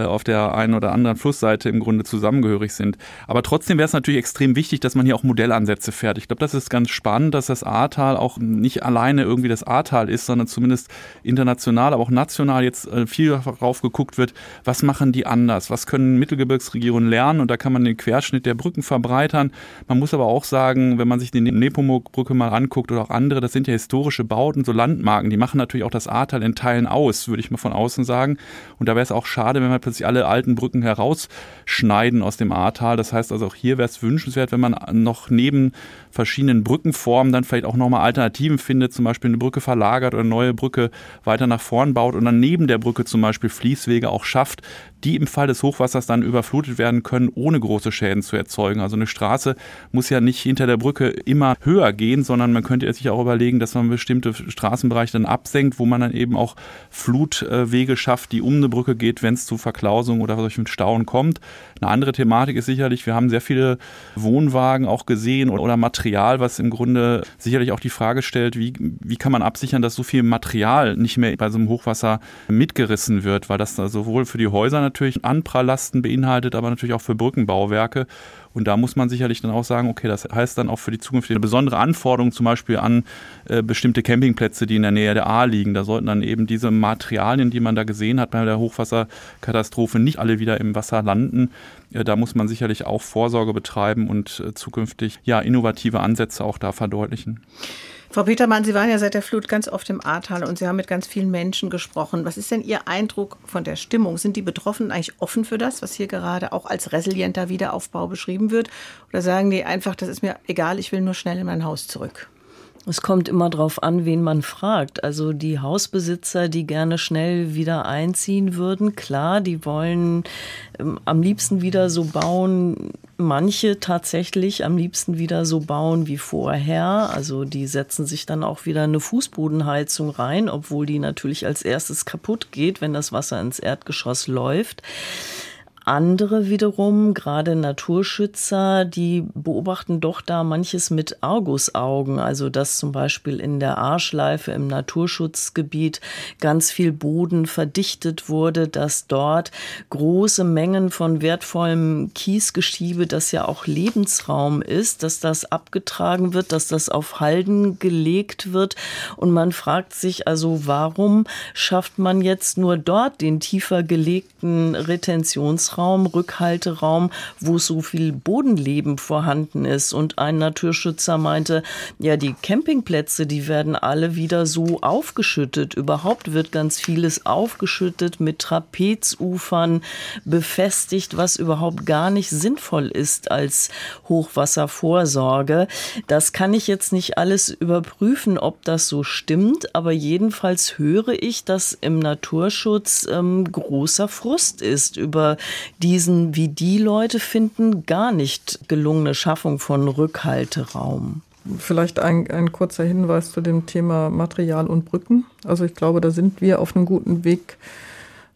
auf der einen oder anderen Flussseite im Grunde zusammengehörig sind. Aber trotzdem wäre es natürlich extrem wichtig, dass man hier auch Modellansätze fährt. Ich glaube, das ist ganz spannend, dass das Ahrtal auch nicht alleine irgendwie das Ahrtal ist, sondern zumindest international, aber auch national jetzt äh, viel darauf geguckt wird, was machen die anders? Was können Mittelgebirgsregionen lernen? Und da kann man den Querschnitt der Brücken verbreitern. Man muss aber auch sagen, wenn man sich die Nepomuk-Brücke mal anguckt oder auch andere, das sind ja historische Bauten, so Landmarken, die machen natürlich auch das Ahrtal in Teilen aus, würde ich mal von außen sagen. Und da wäre es auch schade, wenn man plötzlich alle alten Brücken herausschneiden aus dem Ahrtal. Das heißt also auch hier wäre es wünschenswert, wenn man noch neben verschiedenen Brückenformen dann vielleicht auch nochmal Alternativen findet, zum Beispiel eine Brücke verlagert oder eine neue Brücke weiter nach vorn baut und dann neben der Brücke zum Beispiel Fließwege auch schafft, die im Fall des Hochwassers dann überflutet werden können, ohne große Schäden zu erzeugen. Also eine Straße muss ja nicht hinter der Brücke immer höher gehen, sondern man könnte sich auch überlegen, dass man bestimmte Straßenbereiche dann absenkt, wo man dann eben auch Flutwege schafft, die um eine Brücke geht, wenn es zu Verklausung oder solchen Stauen kommt. Eine andere Thematik ist sicherlich, wir haben sehr viele Wohnwagen auch gesehen oder Material, was im Grunde sicherlich auch die Frage stellt, wie, wie kann man absichern, dass so viel Material nicht mehr bei so einem Hochwasser mitgerissen wird, weil das sowohl für die Häuser natürlich Anpralllasten beinhaltet, aber natürlich auch für Brückenbauwerke. Und da muss man sicherlich dann auch sagen, okay, das heißt dann auch für die Zukunft eine besondere Anforderung zum Beispiel an äh, bestimmte Campingplätze, die in der Nähe der A liegen. Da sollten dann eben diese Materialien, die man da gesehen hat bei der Hochwasserkatastrophe, nicht alle wieder im Wasser landen. Äh, da muss man sicherlich auch Vorsorge betreiben und äh, zukünftig ja innovative Ansätze auch da verdeutlichen. Frau Petermann, Sie waren ja seit der Flut ganz oft im Ahrtal und Sie haben mit ganz vielen Menschen gesprochen. Was ist denn Ihr Eindruck von der Stimmung? Sind die Betroffenen eigentlich offen für das, was hier gerade auch als resilienter Wiederaufbau beschrieben wird? Oder sagen die einfach, das ist mir egal, ich will nur schnell in mein Haus zurück? Es kommt immer darauf an, wen man fragt. Also die Hausbesitzer, die gerne schnell wieder einziehen würden, klar, die wollen ähm, am liebsten wieder so bauen, manche tatsächlich am liebsten wieder so bauen wie vorher. Also die setzen sich dann auch wieder eine Fußbodenheizung rein, obwohl die natürlich als erstes kaputt geht, wenn das Wasser ins Erdgeschoss läuft. Andere wiederum, gerade Naturschützer, die beobachten doch da manches mit Argusaugen. Also dass zum Beispiel in der Arschleife im Naturschutzgebiet ganz viel Boden verdichtet wurde, dass dort große Mengen von wertvollem Kiesgeschiebe, das ja auch Lebensraum ist, dass das abgetragen wird, dass das auf Halden gelegt wird. Und man fragt sich also, warum schafft man jetzt nur dort den tiefer gelegten Retentionsraum? Schutzraum, Rückhalteraum, wo so viel Bodenleben vorhanden ist. Und ein Naturschützer meinte, ja, die Campingplätze, die werden alle wieder so aufgeschüttet. Überhaupt wird ganz vieles aufgeschüttet mit Trapezufern befestigt, was überhaupt gar nicht sinnvoll ist als Hochwasservorsorge. Das kann ich jetzt nicht alles überprüfen, ob das so stimmt, aber jedenfalls höre ich, dass im Naturschutz ähm, großer Frust ist über diesen, wie die Leute finden, gar nicht gelungene Schaffung von Rückhalteraum. Vielleicht ein, ein kurzer Hinweis zu dem Thema Material und Brücken. Also ich glaube, da sind wir auf einem guten Weg,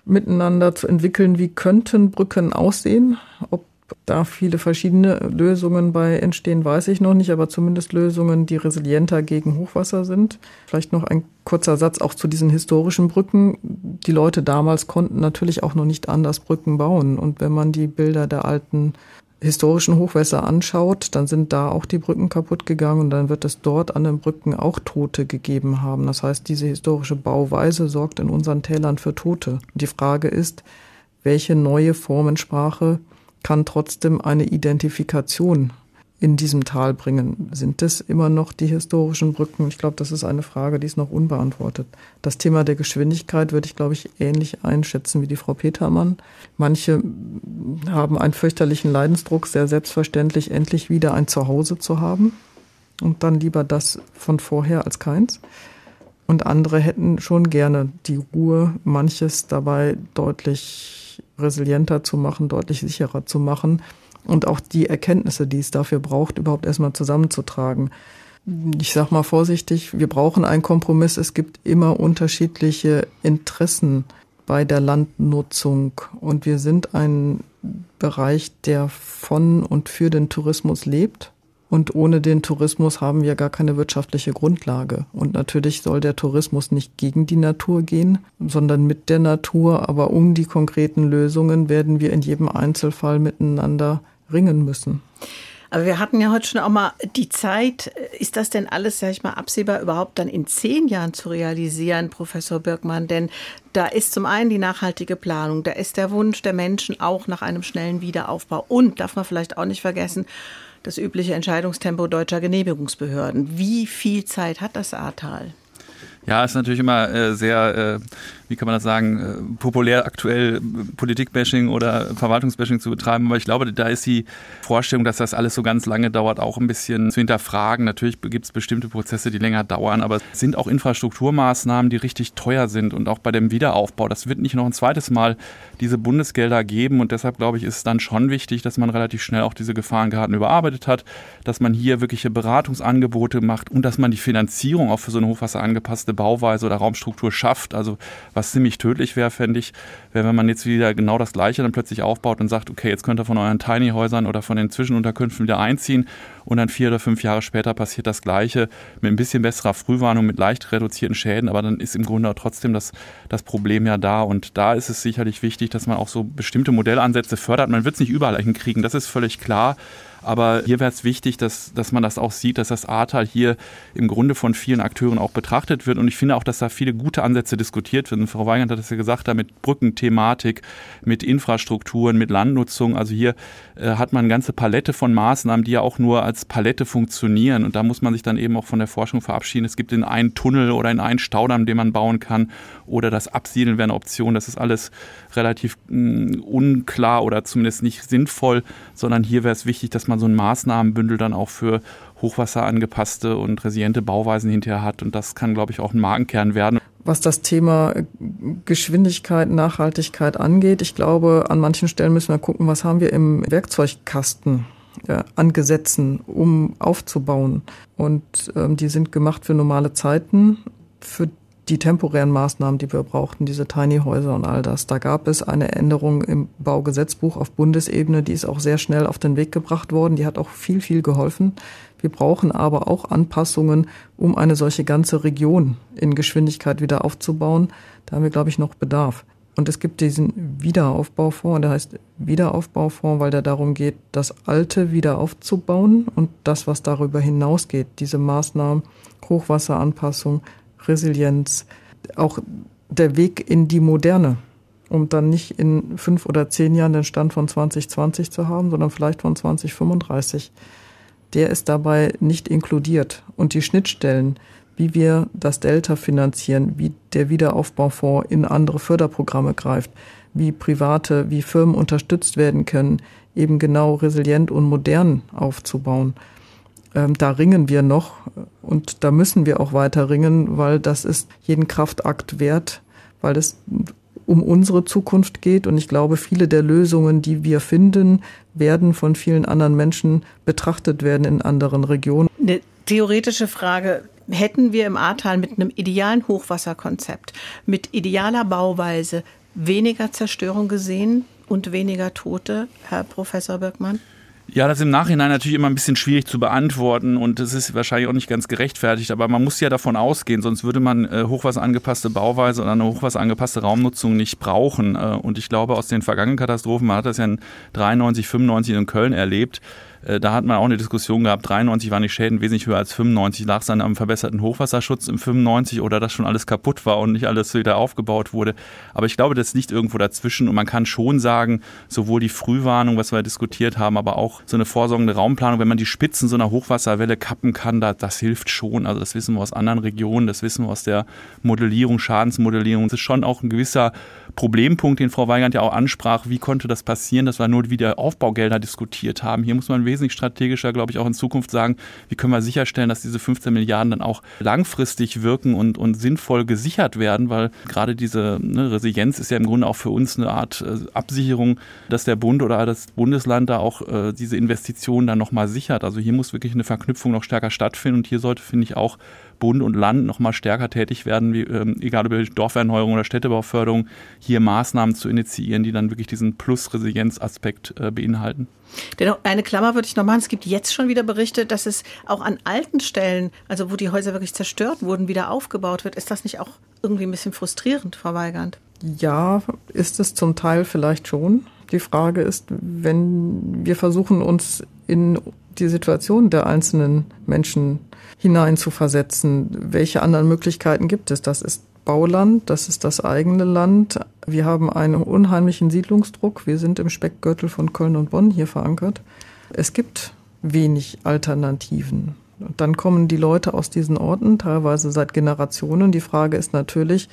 miteinander zu entwickeln, wie könnten Brücken aussehen. Ob da viele verschiedene Lösungen bei entstehen, weiß ich noch nicht, aber zumindest Lösungen, die resilienter gegen Hochwasser sind. Vielleicht noch ein kurzer Satz auch zu diesen historischen Brücken. Die Leute damals konnten natürlich auch noch nicht anders Brücken bauen. Und wenn man die Bilder der alten historischen Hochwässer anschaut, dann sind da auch die Brücken kaputt gegangen und dann wird es dort an den Brücken auch Tote gegeben haben. Das heißt, diese historische Bauweise sorgt in unseren Tälern für Tote. Die Frage ist, welche neue Formensprache kann trotzdem eine Identifikation in diesem Tal bringen. Sind das immer noch die historischen Brücken? Ich glaube, das ist eine Frage, die ist noch unbeantwortet. Das Thema der Geschwindigkeit würde ich, glaube ich, ähnlich einschätzen wie die Frau Petermann. Manche haben einen fürchterlichen Leidensdruck, sehr selbstverständlich endlich wieder ein Zuhause zu haben und dann lieber das von vorher als keins. Und andere hätten schon gerne die Ruhe, manches dabei deutlich resilienter zu machen, deutlich sicherer zu machen und auch die Erkenntnisse, die es dafür braucht, überhaupt erstmal zusammenzutragen. Ich sag mal vorsichtig, wir brauchen einen Kompromiss. Es gibt immer unterschiedliche Interessen bei der Landnutzung und wir sind ein Bereich, der von und für den Tourismus lebt. Und ohne den Tourismus haben wir gar keine wirtschaftliche Grundlage. Und natürlich soll der Tourismus nicht gegen die Natur gehen, sondern mit der Natur. Aber um die konkreten Lösungen werden wir in jedem Einzelfall miteinander ringen müssen. Aber wir hatten ja heute schon auch mal die Zeit. Ist das denn alles, sag ich mal, absehbar überhaupt dann in zehn Jahren zu realisieren, Professor Birkmann? Denn da ist zum einen die nachhaltige Planung, da ist der Wunsch der Menschen auch nach einem schnellen Wiederaufbau. Und darf man vielleicht auch nicht vergessen, das übliche Entscheidungstempo deutscher Genehmigungsbehörden. Wie viel Zeit hat das Ahrtal? Ja, ist natürlich immer äh, sehr, äh, wie kann man das sagen, äh, populär aktuell äh, Politikbashing oder Verwaltungsbashing zu betreiben. Aber ich glaube, da ist die Vorstellung, dass das alles so ganz lange dauert, auch ein bisschen zu hinterfragen. Natürlich gibt es bestimmte Prozesse, die länger dauern, aber es sind auch Infrastrukturmaßnahmen, die richtig teuer sind. Und auch bei dem Wiederaufbau, das wird nicht noch ein zweites Mal diese Bundesgelder geben. Und deshalb glaube ich, ist es dann schon wichtig, dass man relativ schnell auch diese Gefahrenkarten überarbeitet hat, dass man hier wirkliche Beratungsangebote macht und dass man die Finanzierung auch für so eine Hochwasser angepasste Bauweise oder Raumstruktur schafft. Also was ziemlich tödlich wäre, fände ich, wäre, wenn man jetzt wieder genau das Gleiche dann plötzlich aufbaut und sagt, okay, jetzt könnt ihr von euren Tiny-Häusern oder von den Zwischenunterkünften wieder einziehen und dann vier oder fünf Jahre später passiert das Gleiche mit ein bisschen besserer Frühwarnung, mit leicht reduzierten Schäden, aber dann ist im Grunde trotzdem das, das Problem ja da und da ist es sicherlich wichtig, dass man auch so bestimmte Modellansätze fördert. Man wird es nicht überall hinkriegen, das ist völlig klar. Aber hier wäre es wichtig, dass, dass man das auch sieht, dass das Ahrtal hier im Grunde von vielen Akteuren auch betrachtet wird. Und ich finde auch, dass da viele gute Ansätze diskutiert werden. Frau Weigand hat das ja gesagt, da mit Brückenthematik, mit Infrastrukturen, mit Landnutzung. Also hier äh, hat man eine ganze Palette von Maßnahmen, die ja auch nur als Palette funktionieren. Und da muss man sich dann eben auch von der Forschung verabschieden. Es gibt in einen Tunnel oder in einen Staudamm, den man bauen kann, oder das Absiedeln wäre eine Option. Das ist alles relativ mh, mm, unklar oder zumindest nicht sinnvoll, sondern hier wäre es wichtig, dass man so ein Maßnahmenbündel dann auch für Hochwasser angepasste und resiliente Bauweisen hinterher hat. Und das kann, glaube ich, auch ein Markenkern werden. Was das Thema Geschwindigkeit, Nachhaltigkeit angeht, ich glaube, an manchen Stellen müssen wir gucken, was haben wir im Werkzeugkasten ja, an Gesetzen, um aufzubauen. Und ähm, die sind gemacht für normale Zeiten. Für die temporären Maßnahmen, die wir brauchten, diese Tiny Häuser und all das. Da gab es eine Änderung im Baugesetzbuch auf Bundesebene, die ist auch sehr schnell auf den Weg gebracht worden. Die hat auch viel, viel geholfen. Wir brauchen aber auch Anpassungen, um eine solche ganze Region in Geschwindigkeit wieder aufzubauen. Da haben wir, glaube ich, noch Bedarf. Und es gibt diesen Wiederaufbaufonds, der heißt Wiederaufbaufonds, weil der darum geht, das Alte wieder aufzubauen und das, was darüber hinausgeht, diese Maßnahmen, Hochwasseranpassung, Resilienz, auch der Weg in die Moderne, um dann nicht in fünf oder zehn Jahren den Stand von 2020 zu haben, sondern vielleicht von 2035. Der ist dabei nicht inkludiert. Und die Schnittstellen, wie wir das Delta finanzieren, wie der Wiederaufbaufonds in andere Förderprogramme greift, wie private, wie Firmen unterstützt werden können, eben genau resilient und modern aufzubauen ähm, da ringen wir noch und da müssen wir auch weiter ringen, weil das ist jeden Kraftakt wert, weil es um unsere Zukunft geht. Und ich glaube, viele der Lösungen, die wir finden, werden von vielen anderen Menschen betrachtet werden in anderen Regionen. Eine theoretische Frage. Hätten wir im Ahrtal mit einem idealen Hochwasserkonzept, mit idealer Bauweise weniger Zerstörung gesehen und weniger Tote, Herr Professor Birkmann? Ja, das ist im Nachhinein natürlich immer ein bisschen schwierig zu beantworten und das ist wahrscheinlich auch nicht ganz gerechtfertigt, aber man muss ja davon ausgehen, sonst würde man äh, hochwasserangepasste Bauweise oder eine hochwasserangepasste Raumnutzung nicht brauchen. Äh, und ich glaube, aus den vergangenen Katastrophen, man hat das ja in 93, 95 in Köln erlebt, da hat man auch eine Diskussion gehabt, 93 waren die Schäden wesentlich höher als 95. Lag es dann am verbesserten Hochwasserschutz im 95 oder dass schon alles kaputt war und nicht alles wieder aufgebaut wurde. Aber ich glaube, das liegt irgendwo dazwischen und man kann schon sagen, sowohl die Frühwarnung, was wir diskutiert haben, aber auch so eine vorsorgende Raumplanung, wenn man die Spitzen so einer Hochwasserwelle kappen kann, das, das hilft schon. Also das wissen wir aus anderen Regionen, das wissen wir aus der Modellierung, Schadensmodellierung. Es ist schon auch ein gewisser Problempunkt, den Frau Weigand ja auch ansprach. Wie konnte das passieren, dass wir nur wieder Aufbaugelder diskutiert haben? Hier muss man wesentlich strategischer, glaube ich, auch in Zukunft sagen, wie können wir sicherstellen, dass diese 15 Milliarden dann auch langfristig wirken und, und sinnvoll gesichert werden, weil gerade diese ne, Resilienz ist ja im Grunde auch für uns eine Art äh, Absicherung, dass der Bund oder das Bundesland da auch äh, diese Investitionen dann nochmal sichert. Also hier muss wirklich eine Verknüpfung noch stärker stattfinden und hier sollte, finde ich, auch Bund und Land noch mal stärker tätig werden, wie, ähm, egal ob Dorferneuerung oder Städtebauförderung, hier Maßnahmen zu initiieren, die dann wirklich diesen Plus-Resilienz-Aspekt äh, beinhalten. Dennoch, eine Klammer würde ich noch machen. Es gibt jetzt schon wieder Berichte, dass es auch an alten Stellen, also wo die Häuser wirklich zerstört wurden, wieder aufgebaut wird. Ist das nicht auch irgendwie ein bisschen frustrierend, Frau Weigand? Ja, ist es zum Teil vielleicht schon. Die Frage ist, wenn wir versuchen, uns in die Situation der einzelnen Menschen hineinzuversetzen. Welche anderen Möglichkeiten gibt es? Das ist Bauland, das ist das eigene Land. Wir haben einen unheimlichen Siedlungsdruck. Wir sind im Speckgürtel von Köln und Bonn hier verankert. Es gibt wenig Alternativen. Dann kommen die Leute aus diesen Orten, teilweise seit Generationen. Die Frage ist natürlich,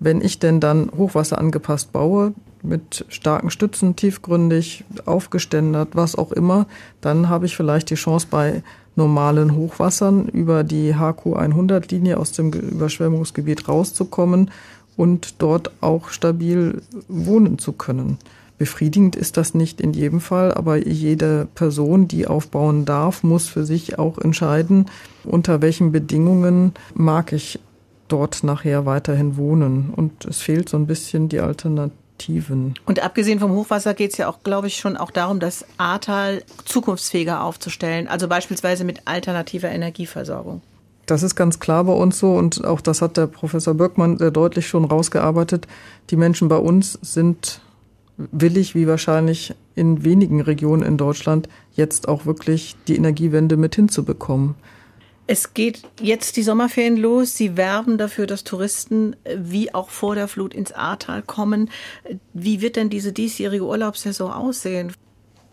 wenn ich denn dann Hochwasser angepasst baue, mit starken Stützen, tiefgründig, aufgeständert, was auch immer, dann habe ich vielleicht die Chance bei normalen Hochwassern über die HQ 100-Linie aus dem Überschwemmungsgebiet rauszukommen und dort auch stabil wohnen zu können. Befriedigend ist das nicht in jedem Fall, aber jede Person, die aufbauen darf, muss für sich auch entscheiden, unter welchen Bedingungen mag ich dort nachher weiterhin wohnen. Und es fehlt so ein bisschen die Alternativen. Und abgesehen vom Hochwasser geht es ja auch, glaube ich, schon auch darum, das Ahrtal zukunftsfähiger aufzustellen, also beispielsweise mit alternativer Energieversorgung. Das ist ganz klar bei uns so und auch das hat der Professor Birkmann sehr deutlich schon rausgearbeitet. Die Menschen bei uns sind willig, wie wahrscheinlich in wenigen Regionen in Deutschland, jetzt auch wirklich die Energiewende mit hinzubekommen. Es geht jetzt die Sommerferien los. Sie werben dafür, dass Touristen wie auch vor der Flut ins Ahrtal kommen. Wie wird denn diese diesjährige Urlaubssaison aussehen?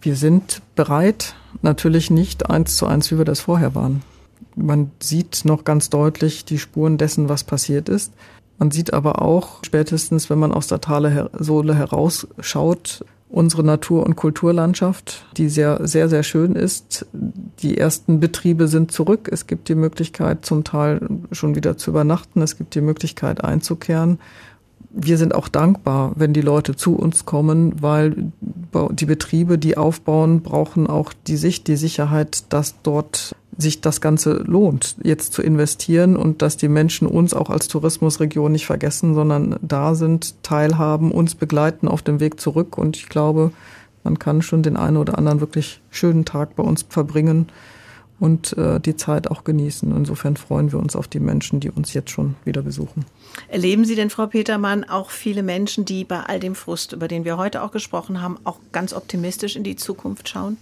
Wir sind bereit, natürlich nicht eins zu eins, wie wir das vorher waren. Man sieht noch ganz deutlich die Spuren dessen, was passiert ist. Man sieht aber auch spätestens, wenn man aus der Talsohle herausschaut, unsere Natur- und Kulturlandschaft, die sehr, sehr, sehr schön ist. Die ersten Betriebe sind zurück. Es gibt die Möglichkeit, zum Teil schon wieder zu übernachten. Es gibt die Möglichkeit, einzukehren wir sind auch dankbar, wenn die Leute zu uns kommen, weil die Betriebe, die aufbauen, brauchen auch die Sicht, die Sicherheit, dass dort sich das Ganze lohnt, jetzt zu investieren und dass die Menschen uns auch als Tourismusregion nicht vergessen, sondern da sind, teilhaben, uns begleiten auf dem Weg zurück. Und ich glaube, man kann schon den einen oder anderen wirklich schönen Tag bei uns verbringen und äh, die Zeit auch genießen. Insofern freuen wir uns auf die Menschen, die uns jetzt schon wieder besuchen. Erleben Sie denn, Frau Petermann, auch viele Menschen, die bei all dem Frust, über den wir heute auch gesprochen haben, auch ganz optimistisch in die Zukunft schauen?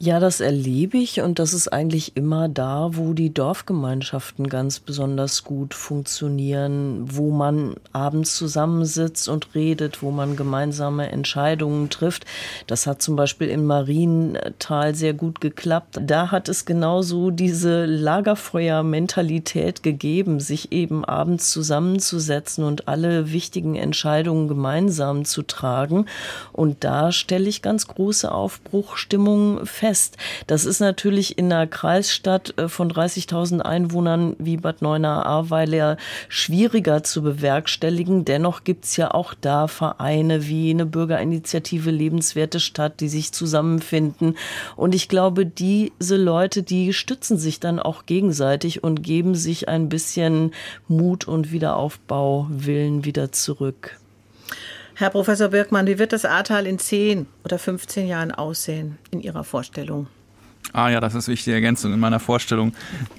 Ja, das erlebe ich und das ist eigentlich immer da, wo die Dorfgemeinschaften ganz besonders gut funktionieren, wo man abends zusammensitzt und redet, wo man gemeinsame Entscheidungen trifft. Das hat zum Beispiel im Mariental sehr gut geklappt. Da hat es genauso diese Lagerfeuer-Mentalität gegeben, sich eben abends zusammenzusetzen und alle wichtigen Entscheidungen gemeinsam zu tragen. Und da stelle ich ganz große Aufbruchstimmung fest. Das ist natürlich in einer Kreisstadt äh, von 30.000 Einwohnern wie Bad Neuenahr-Ahrweiler schwieriger zu bewerkstelligen. Dennoch gibt es ja auch da Vereine wie eine Bürgerinitiative Lebenswerte Stadt, die sich zusammenfinden. Und ich glaube, diese Leute, die stützen sich dann auch gegenseitig und geben sich ein bisschen Mut und Wiederaufbauwillen wieder zurück. Herr Professor Birkmann, wie wird das Ahrtal in 10 oder 15 Jahren aussehen in Ihrer Vorstellung? Ah ja, das ist wichtige Ergänzung in meiner Vorstellung.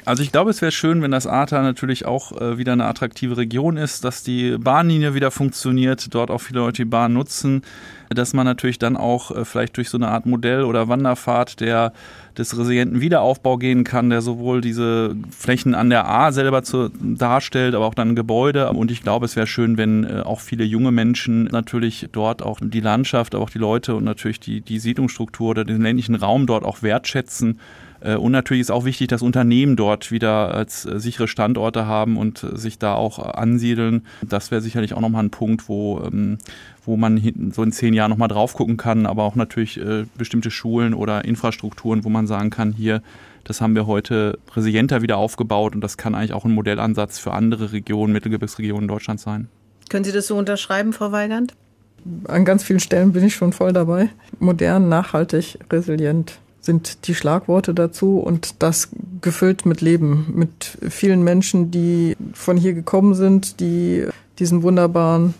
Also ich glaube, es wäre schön, wenn das Ahrtal natürlich auch äh, wieder eine attraktive Region ist, dass die Bahnlinie wieder funktioniert, dort auch viele Leute die Bahn nutzen, dass man natürlich dann auch äh, vielleicht durch so eine Art Modell oder Wanderfahrt der des resilienten Wiederaufbau gehen kann, der sowohl diese Flächen an der A selber zu, darstellt, aber auch dann Gebäude. Und ich glaube, es wäre schön, wenn äh, auch viele junge Menschen natürlich dort auch die Landschaft, aber auch die Leute und natürlich die, die Siedlungsstruktur oder den ländlichen Raum dort auch wertschätzen äh, und natürlich ist auch wichtig, dass Unternehmen dort wieder als sichere Standorte haben und sich da auch ansiedeln. Das wäre sicherlich auch nochmal ein Punkt, wo, ähm, wo man so in zehn Jahren nochmal drauf gucken kann, aber auch natürlich bestimmte Schulen oder Infrastrukturen, wo man sagen kann, hier, das haben wir heute resilienter wieder aufgebaut und das kann eigentlich auch ein Modellansatz für andere Regionen, Mittelgebirgsregionen Deutschlands sein. Können Sie das so unterschreiben, Frau Weigand? An ganz vielen Stellen bin ich schon voll dabei. Modern, nachhaltig, resilient sind die Schlagworte dazu und das gefüllt mit Leben, mit vielen Menschen, die von hier gekommen sind, die diesen wunderbaren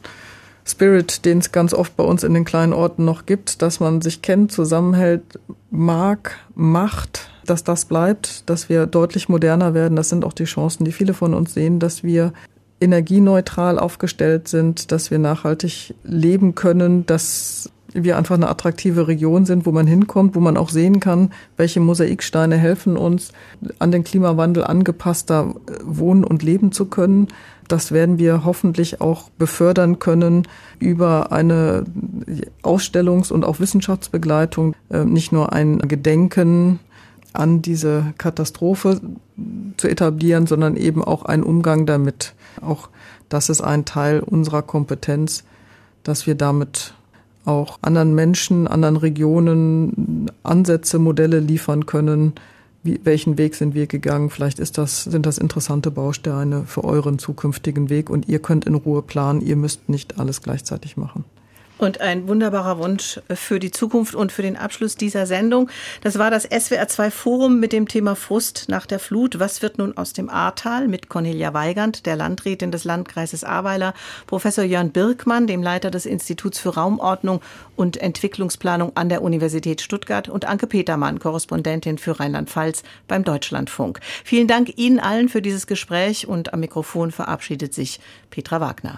Spirit, den es ganz oft bei uns in den kleinen Orten noch gibt, dass man sich kennt, zusammenhält, mag, macht, dass das bleibt, dass wir deutlich moderner werden. Das sind auch die Chancen, die viele von uns sehen, dass wir energieneutral aufgestellt sind, dass wir nachhaltig leben können, dass wir einfach eine attraktive Region sind, wo man hinkommt, wo man auch sehen kann, welche Mosaiksteine helfen uns, an den Klimawandel angepasster wohnen und leben zu können. Das werden wir hoffentlich auch befördern können über eine Ausstellungs- und auch Wissenschaftsbegleitung, äh, nicht nur ein Gedenken an diese Katastrophe zu etablieren, sondern eben auch einen Umgang damit. Auch das ist ein Teil unserer Kompetenz, dass wir damit auch anderen Menschen, anderen Regionen Ansätze, Modelle liefern können. Wie, welchen Weg sind wir gegangen? Vielleicht ist das, sind das interessante Bausteine für euren zukünftigen Weg und ihr könnt in Ruhe planen. Ihr müsst nicht alles gleichzeitig machen. Und ein wunderbarer Wunsch für die Zukunft und für den Abschluss dieser Sendung. Das war das SWR2 Forum mit dem Thema Frust nach der Flut. Was wird nun aus dem Ahrtal mit Cornelia Weigand, der Landrätin des Landkreises Ahrweiler, Professor Jörn Birkmann, dem Leiter des Instituts für Raumordnung und Entwicklungsplanung an der Universität Stuttgart und Anke Petermann, Korrespondentin für Rheinland-Pfalz beim Deutschlandfunk. Vielen Dank Ihnen allen für dieses Gespräch und am Mikrofon verabschiedet sich Petra Wagner.